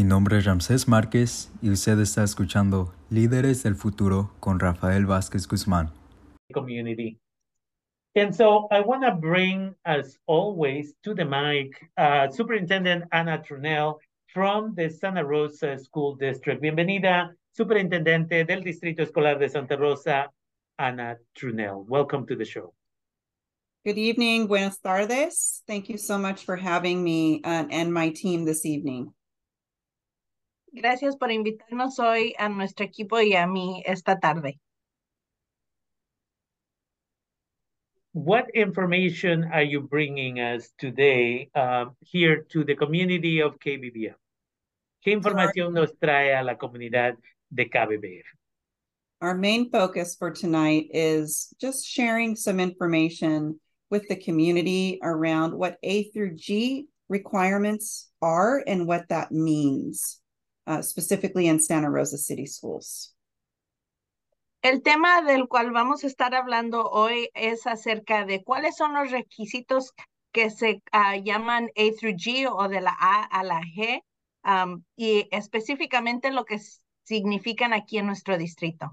Mi nombre es Ramsés Márquez y usted está escuchando Líderes del Futuro con Rafael Vázquez Guzmán. community. And so I want to bring, as always, to the mic uh, Superintendent Ana Trunnell from the Santa Rosa School District. Bienvenida, Superintendente del Distrito Escolar de Santa Rosa, Ana Trunnell. Welcome to the show. Good evening, buenas tardes. Thank you so much for having me uh, and my team this evening. Gracias por invitarnos hoy a nuestro equipo y a mí esta tarde. What information are you bringing us today um, here to the community of KBBF? ¿Qué información nos trae a la comunidad de KBBF? Our main focus for tonight is just sharing some information with the community around what A through G requirements are and what that means, uh, specifically in Santa Rosa City Schools. El tema del cual vamos a estar hablando hoy es acerca de cuáles son los requisitos que se uh, llaman A through G o de la A a la G um, y específicamente lo que significan aquí en nuestro distrito.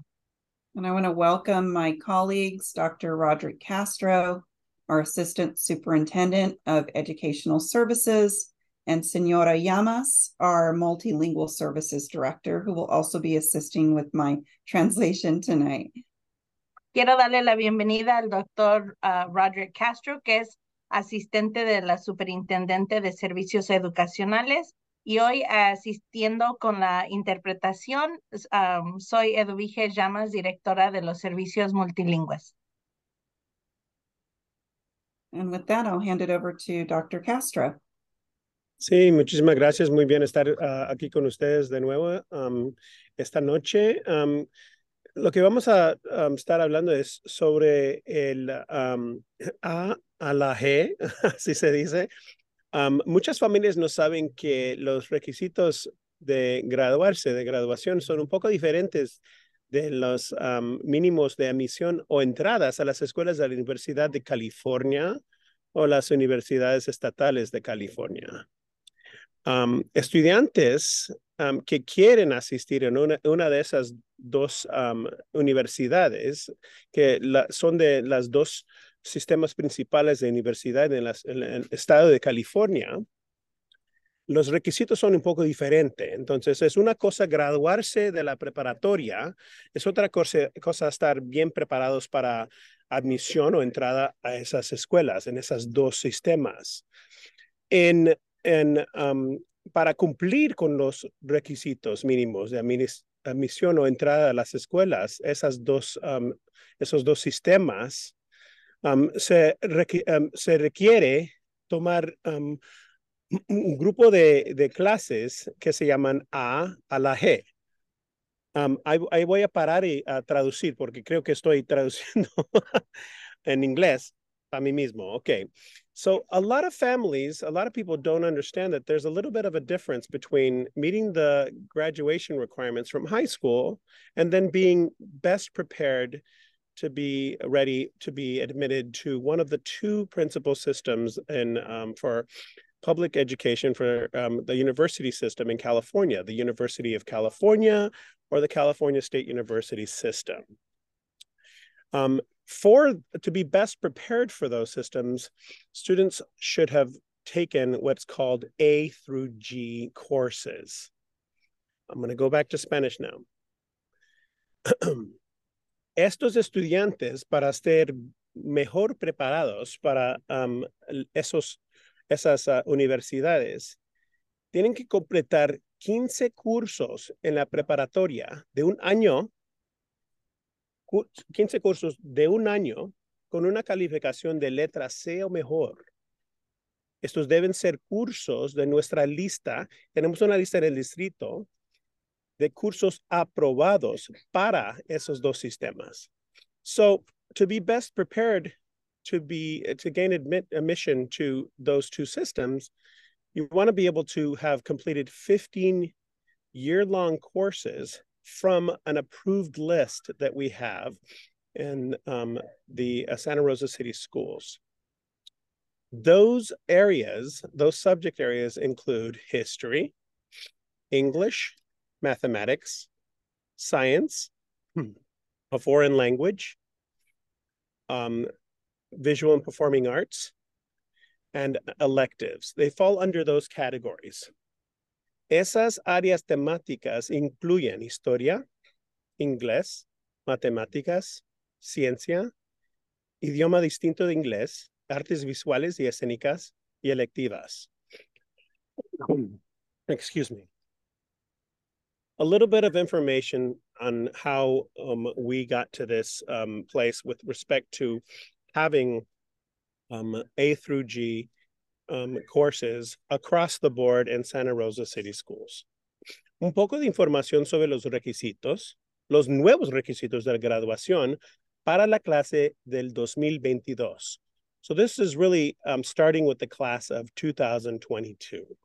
And I want to welcome my colleagues, Dr. Roderick Castro, our Assistant Superintendent of Educational Services, and Senora Llamas, our Multilingual Services Director, who will also be assisting with my translation tonight. Quiero darle la bienvenida al doctor uh, Roderick Castro, que es asistente de la Superintendente de Servicios Educacionales, y hoy asistiendo con la interpretación, um, soy Eduvige Llamas, directora de los servicios multilingües. And with that, I'll hand it over to Dr. Castro. Sí, muchísimas gracias. Muy bien estar uh, aquí con ustedes de nuevo esta noche. Lo que vamos a estar hablando es sobre el A a la G, así se dice. muchas familias no saben que los requisitos de graduarse, de graduación, son un poco diferentes de los mínimos de admisión o entradas a las escuelas de la Universidad de California o las universidades estatales de California. Um, estudiantes um, que quieren asistir en una, una de esas dos um, universidades, que la, son de las dos sistemas principales de universidad en, las, en, el estado de California, los requisitos son un poco diferentes. Entonces, es una cosa graduarse de la preparatoria, es otra cosa, cosa estar bien preparados para admisión o entrada a esas escuelas, en esos dos sistemas. En en, um, para cumplir con los requisitos mínimos de admisión o entrada a las escuelas, esas dos, um, esos dos sistemas, um, se, se, requiere tomar un grupo de, de, clases que se llaman A a la G. Ahí, ahí, voy a parar y a traducir porque creo que estoy traduciendo en inglés a mí mismo. Okay. So a lot of families, a lot of people don't understand that there's a little bit of a difference between meeting the graduation requirements from high school and then being best prepared to be ready to be admitted to one of the two principal systems in um, for public education for um, the university system in California, the University of California or the California State University system. Um, for to be best prepared for those systems, students should have taken what's called A through G courses. I'm going to go back to Spanish now. Estos estudiantes, para ser mejor preparados para um, esos, esas uh, universidades, tienen que completar 15 cursos en la preparatoria de un año 15 cursos de un año con una calificación de letra C o mejor. Estos deben ser cursos de nuestra lista. Tenemos una lista en el distrito de cursos aprobados para esos dos sistemas. So, to be best prepared to be to gain admit admission to those two systems, you want to be able to have completed 15 year-long courses from an approved list that we have in um, the uh, Santa Rosa City schools. Those areas, those subject areas include history, English, mathematics, science, a foreign language, um, visual and performing arts, and electives. They fall under those categories. Esas áreas temáticas incluyen historia, inglés, matemáticas, ciencia, idioma distinto de inglés, artes visuales y escénicas y electivas. Excuse me. A little bit of information on how um, we got to this um, place with respect to having um, A through G um, courses across the board in Santa Rosa City Schools. Un poco de información sobre los requisitos, los nuevos requisitos de la graduación para la clase del 2022. So this is really um, starting with the class of 2022.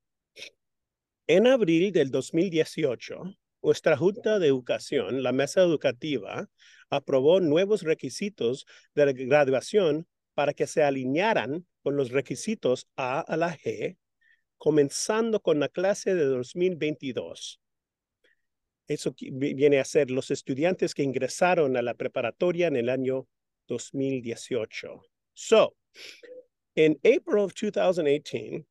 En abril del 2018, nuestra Junta de Educación, la Mesa Educativa, aprobó nuevos requisitos de la graduación para que se alinearan con los requisitos A a la G, comenzando con la clase de 2022. Eso viene a ser los estudiantes que ingresaron a la preparatoria en el año 2018. So, in April of 2018,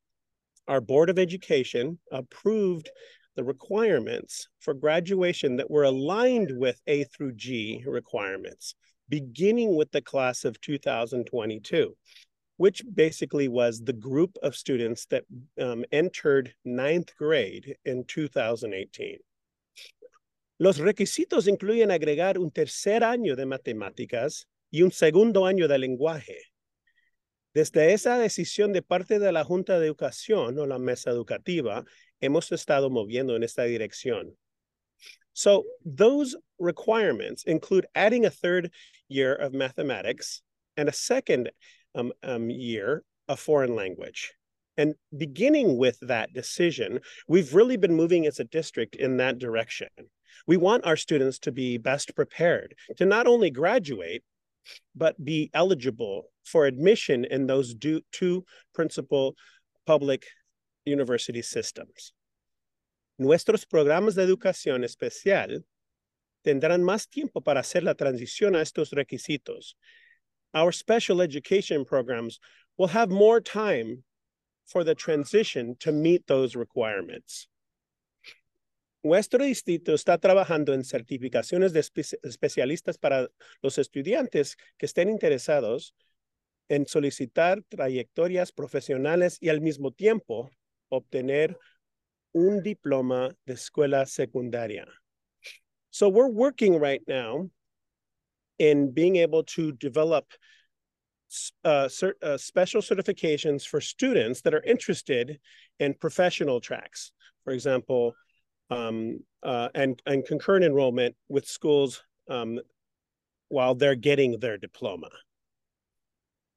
our Board of Education approved the requirements for graduation that were aligned with A through G requirements, beginning with the class of 2022, which basically was the group of students that um, entered ninth grade in 2018. Los requisitos incluyen agregar un tercer año de matemáticas y un segundo año de lenguaje. Desde esa decisión de parte de la Junta de Educación o la mesa educativa, hemos estado moviendo en esta dirección. So those requirements include adding a third year of mathematics and a second um, um, year a foreign language. And beginning with that decision, we've really been moving as a district in that direction. We want our students to be best prepared to not only graduate, but be eligible for admission in those two principal public university systems. Nuestros programas de educación especial tendrán más tiempo para hacer la transición a estos requisitos. Our special education programs will have more time for the transition to meet those requirements. Nuestro distrito está trabajando en certificaciones de espe especialistas para los estudiantes que estén interesados en solicitar trayectorias profesionales y al mismo tiempo obtener un diploma de escuela secundaria. So we're working right now in being able to develop uh, cert, uh, special certifications for students that are interested in professional tracks. For example, um, uh, and, and concurrent enrollment with schools um, while they're getting their diploma.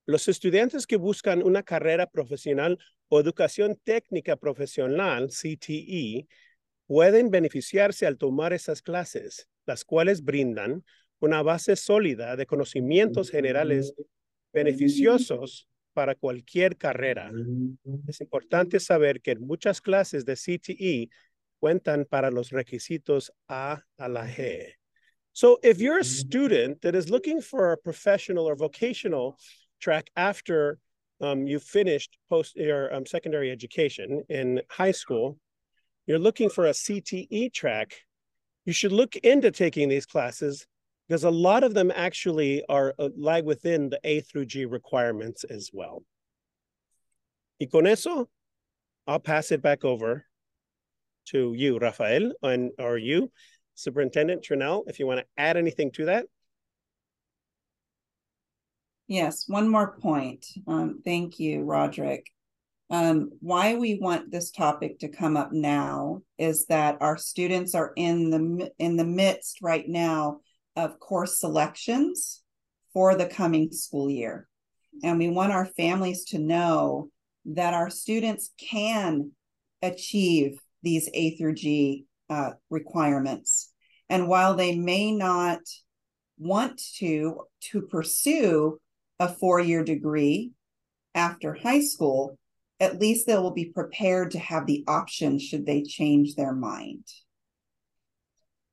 Los estudiantes que buscan una carrera profesional o educación técnica profesional, CTE, pueden beneficiarse al tomar esas clases, las cuales brindan una base sólida de conocimientos generales beneficiosos para cualquier carrera. Es importante saber que muchas clases de CTE cuentan para los requisitos A a la G. So if you're a student that is looking for a professional or vocational track after um, you finished post your um, secondary education in high school, you're looking for a CTE track, you should look into taking these classes because a lot of them actually are uh, lie within the A through G requirements as well. Y con eso, I'll pass it back over to you, Rafael, and or you, Superintendent Trunnell, if you want to add anything to that. Yes, one more point. Um, thank you, Roderick. Um, why we want this topic to come up now is that our students are in the in the midst right now of course selections for the coming school year, and we want our families to know that our students can achieve these A through G uh, requirements. And while they may not want to to pursue a four-year degree after high school, at least they will be prepared to have the option should they change their mind.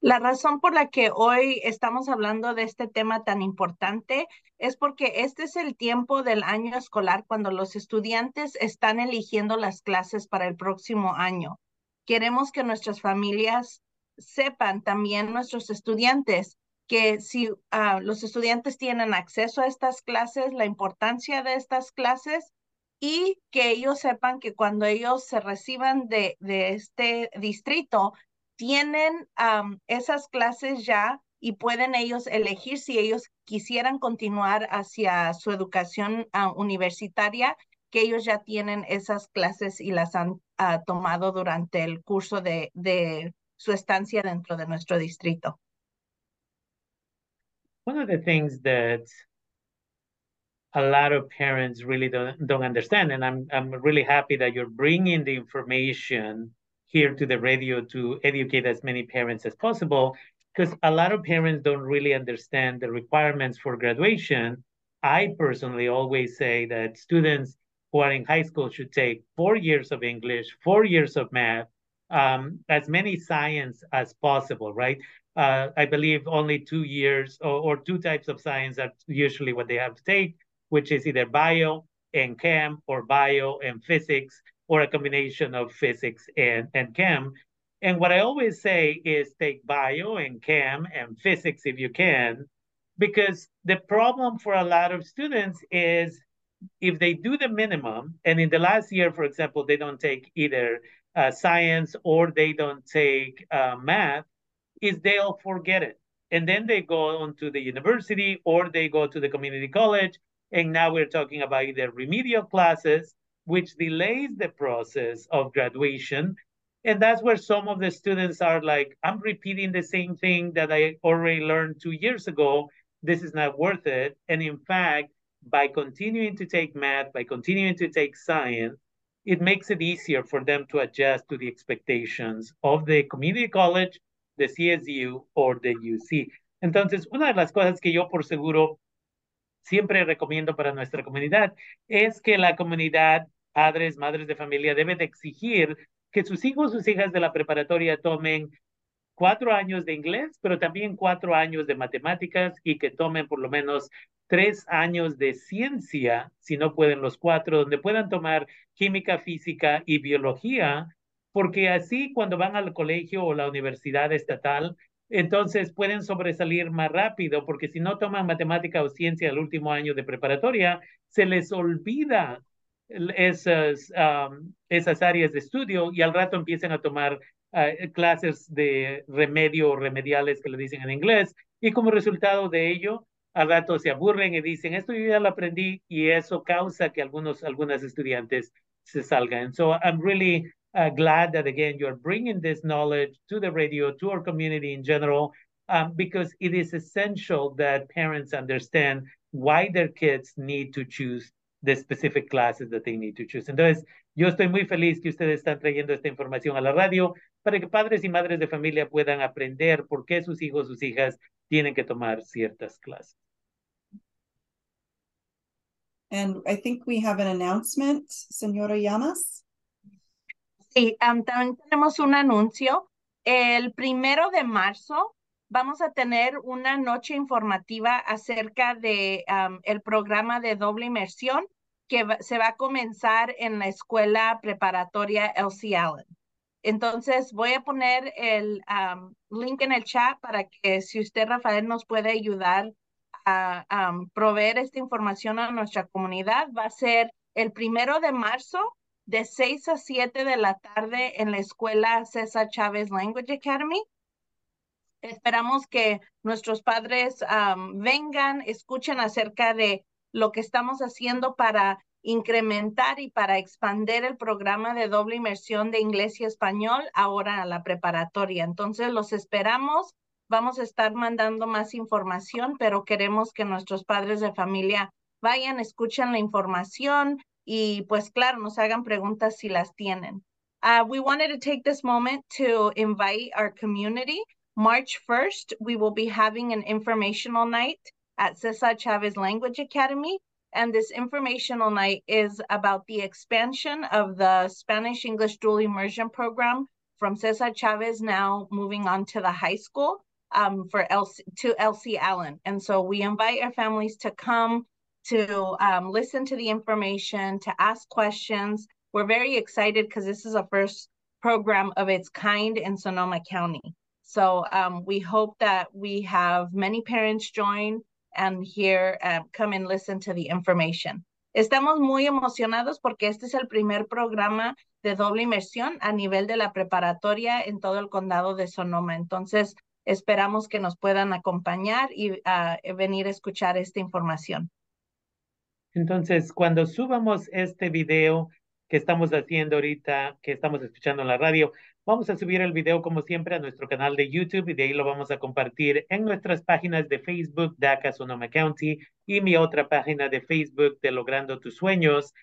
La razón por la que hoy estamos hablando de este tema tan importante es porque este es el tiempo del año escolar cuando los estudiantes están eligiendo las clases para el próximo año. Queremos que nuestras familias sepan también nuestros estudiantes que si uh, los estudiantes tienen acceso a estas clases, la importancia de estas clases y que ellos sepan que cuando ellos se reciban de este distrito, tienen um, esas clases ya y pueden ellos elegir si ellos quisieran continuar hacia su educación uh, universitaria, que ellos ya tienen esas clases y las han uh, tomado durante el curso de, de su estancia dentro de nuestro distrito. One of the things that a lot of parents really don't, don't understand, and I'm, I'm really happy that you're bringing the information here to the radio to educate as many parents as possible because a lot of parents don't really understand the requirements for graduation. I personally always say that students who are in high school should take four years of English, four years of math, um, as many science as possible, right? Uh, I believe only two years or, or two types of science are usually what they have to take, which is either bio and chem or bio and physics or a combination of physics and, and chem. And what I always say is take bio and chem and physics if you can, because the problem for a lot of students is if they do the minimum, and in the last year, for example, they don't take either uh, science or they don't take uh, math, is they'll forget it. And then they go on to the university or they go to the community college. And now we're talking about either remedial classes which delays the process of graduation. And that's where some of the students are like, I'm repeating the same thing that I already learned two years ago. This is not worth it. And in fact, by continuing to take math, by continuing to take science, it makes it easier for them to adjust to the expectations of the community college, the CSU, or the UC. Entonces, una de las cosas que yo por seguro siempre recomiendo para nuestra comunidad es que la comunidad, padres, madres de familia, debe de exigir que sus hijos, sus hijas de la preparatoria tomen cuatro años de inglés, pero también cuatro años de matemáticas y que tomen por lo menos tres años de ciencia, si no pueden los cuatro, donde puedan tomar química, física y biología, porque así cuando van al colegio o la universidad estatal, entonces pueden sobresalir más rápido, porque si no toman matemática o ciencia el último año de preparatoria, se les olvida esas, esas áreas de estudio y al rato empiezan a tomar uh, clases de remedio o remediales que le dicen en inglés y como resultado de ello, al rato se aburren y dicen, esto yo ya lo aprendí y eso causa que algunos, algunas estudiantes se salgan. So I'm really uh, glad that again you're bringing this knowledge to the radio, to our community in general, um, because it is essential that parents understand why their kids need to choose the specific classes that they need to choose. Entonces, yo estoy muy feliz que ustedes están trayendo esta información a la radio para que padres y madres de familia puedan aprender por qué sus hijos, sus hijas tienen que tomar ciertas clases. And I think we have an announcement, Senora Llamas. Sí, um, también tenemos un anuncio. El primero de marzo vamos a tener una noche informativa acerca de el programa de doble inmersión que se va a comenzar en la escuela preparatoria Elsie Allen. Entonces voy a poner el link en el chat para que si usted, Rafael, nos puede ayudar a proveer esta información a nuestra comunidad. Va a ser el primero de marzo de 6 a 7 de la tarde en la escuela César Chávez Language Academy. Esperamos que nuestros padres vengan, escuchen acerca de lo que estamos haciendo para incrementar y para expandir el programa de doble inmersión de inglés y español ahora a la preparatoria. Entonces los esperamos. Vamos a estar mandando más información, pero queremos que nuestros padres de familia vayan, escuchen la información, y pues claro, nos hagan preguntas si las tienen. Uh, we wanted to take this moment to invite our community. March 1st, we will be having an informational night at Cesar Chavez Language Academy. And this informational night is about the expansion of the Spanish English dual immersion program from Cesar Chavez now moving on to the high school um, for Elsie, to Elsie Allen. And so we invite our families to come to um, listen to the information, to ask questions. We're very excited because this is a first program of its kind in Sonoma County. So um, we hope that we have many parents join and hear, uh, come and listen to the information. Estamos muy emocionados porque este es el primer programa de doble inmersión a nivel de la preparatoria en todo el condado de Sonoma. Entonces, esperamos que nos puedan acompañar y uh, venir a escuchar esta información. Entonces, cuando subamos este video que estamos haciendo ahorita, que estamos escuchando en la radio, vamos a subir el video como siempre a nuestro canal de YouTube y de ahí lo vamos a compartir en nuestras páginas de Facebook, DACA Sonoma County y mi otra página de Facebook de Logrando tus Sueños.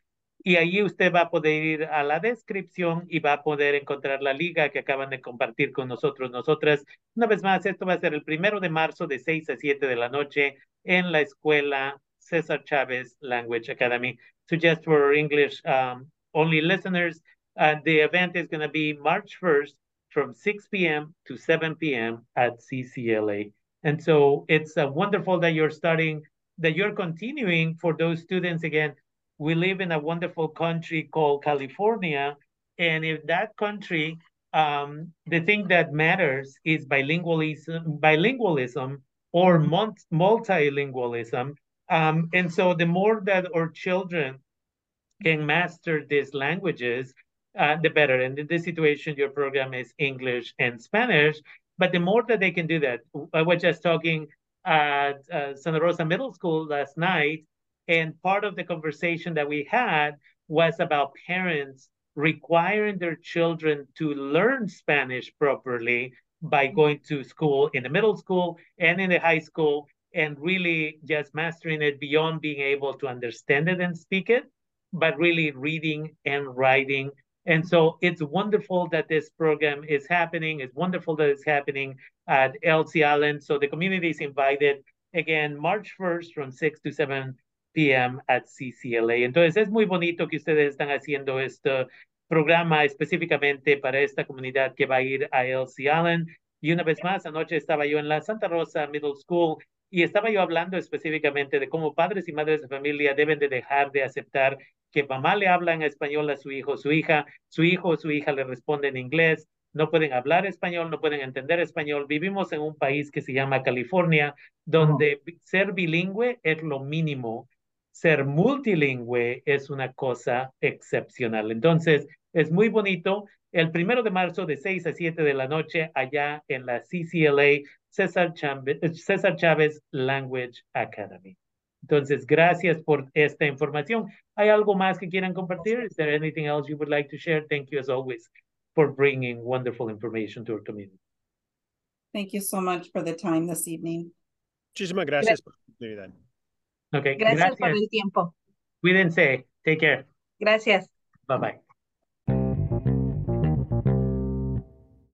Y ahí usted va a poder ir a la descripción y va a poder encontrar la liga que acaban de compartir con nosotros, nosotras. Una vez más, esto va a ser el primero de marzo de 6 a 7 de la noche en la escuela Cesar Chavez Language Academy. So just for English um, only listeners, uh, the event is going to be March 1st from 6 p.m. to 7 p.m. at CCLA. And so it's uh, wonderful that you're starting, that you're continuing for those students. Again, we live in a wonderful country called California. And if that country, um, the thing that matters is bilingualism, bilingualism or multilingualism. Um, and so the more that our children can master these languages, uh, the better. And in this situation, your program is English and Spanish. But the more that they can do that, I was just talking at uh, Santa Rosa Middle School last night, and part of the conversation that we had was about parents requiring their children to learn Spanish properly by going to school in the middle school and in the high school and really just mastering it beyond being able to understand it and speak it, but really reading and writing. And so it's wonderful that this program is happening. It's wonderful that it's happening at Elsie Allen. So the community is invited again March 1st from 6 to 7 p.m. at CCLA. Entonces es muy bonito que ustedes están haciendo este programa específicamente para esta comunidad que va a ir a Elsie Allen. Y una vez más, anoche estaba yo en la Santa Rosa Middle School y estaba yo hablando específicamente de cómo padres y madres de familia deben de dejar de aceptar que mamá le habla en español a su hijo, su hija, su hijo o su hija le responde en inglés, no pueden hablar español, no pueden entender español. Vivimos en un país que se llama California, donde ser bilingüe es lo mínimo, ser multilingüe es una cosa excepcional. Entonces, es muy bonito. El primero de marzo de 6 a 7 de la noche allá en la CCLA César Chávez, César Chávez Language Academy. Entonces, gracias por esta información. ¿Hay algo más que quieran compartir? Is there anything else you would like to share? Thank you as always for bringing wonderful information to our community. Thank you so much for the time this evening. Muchísimas gracias por la oportunidad. Okay, gracias, gracias por el tiempo. Cuídense. Take care. Gracias. Bye bye.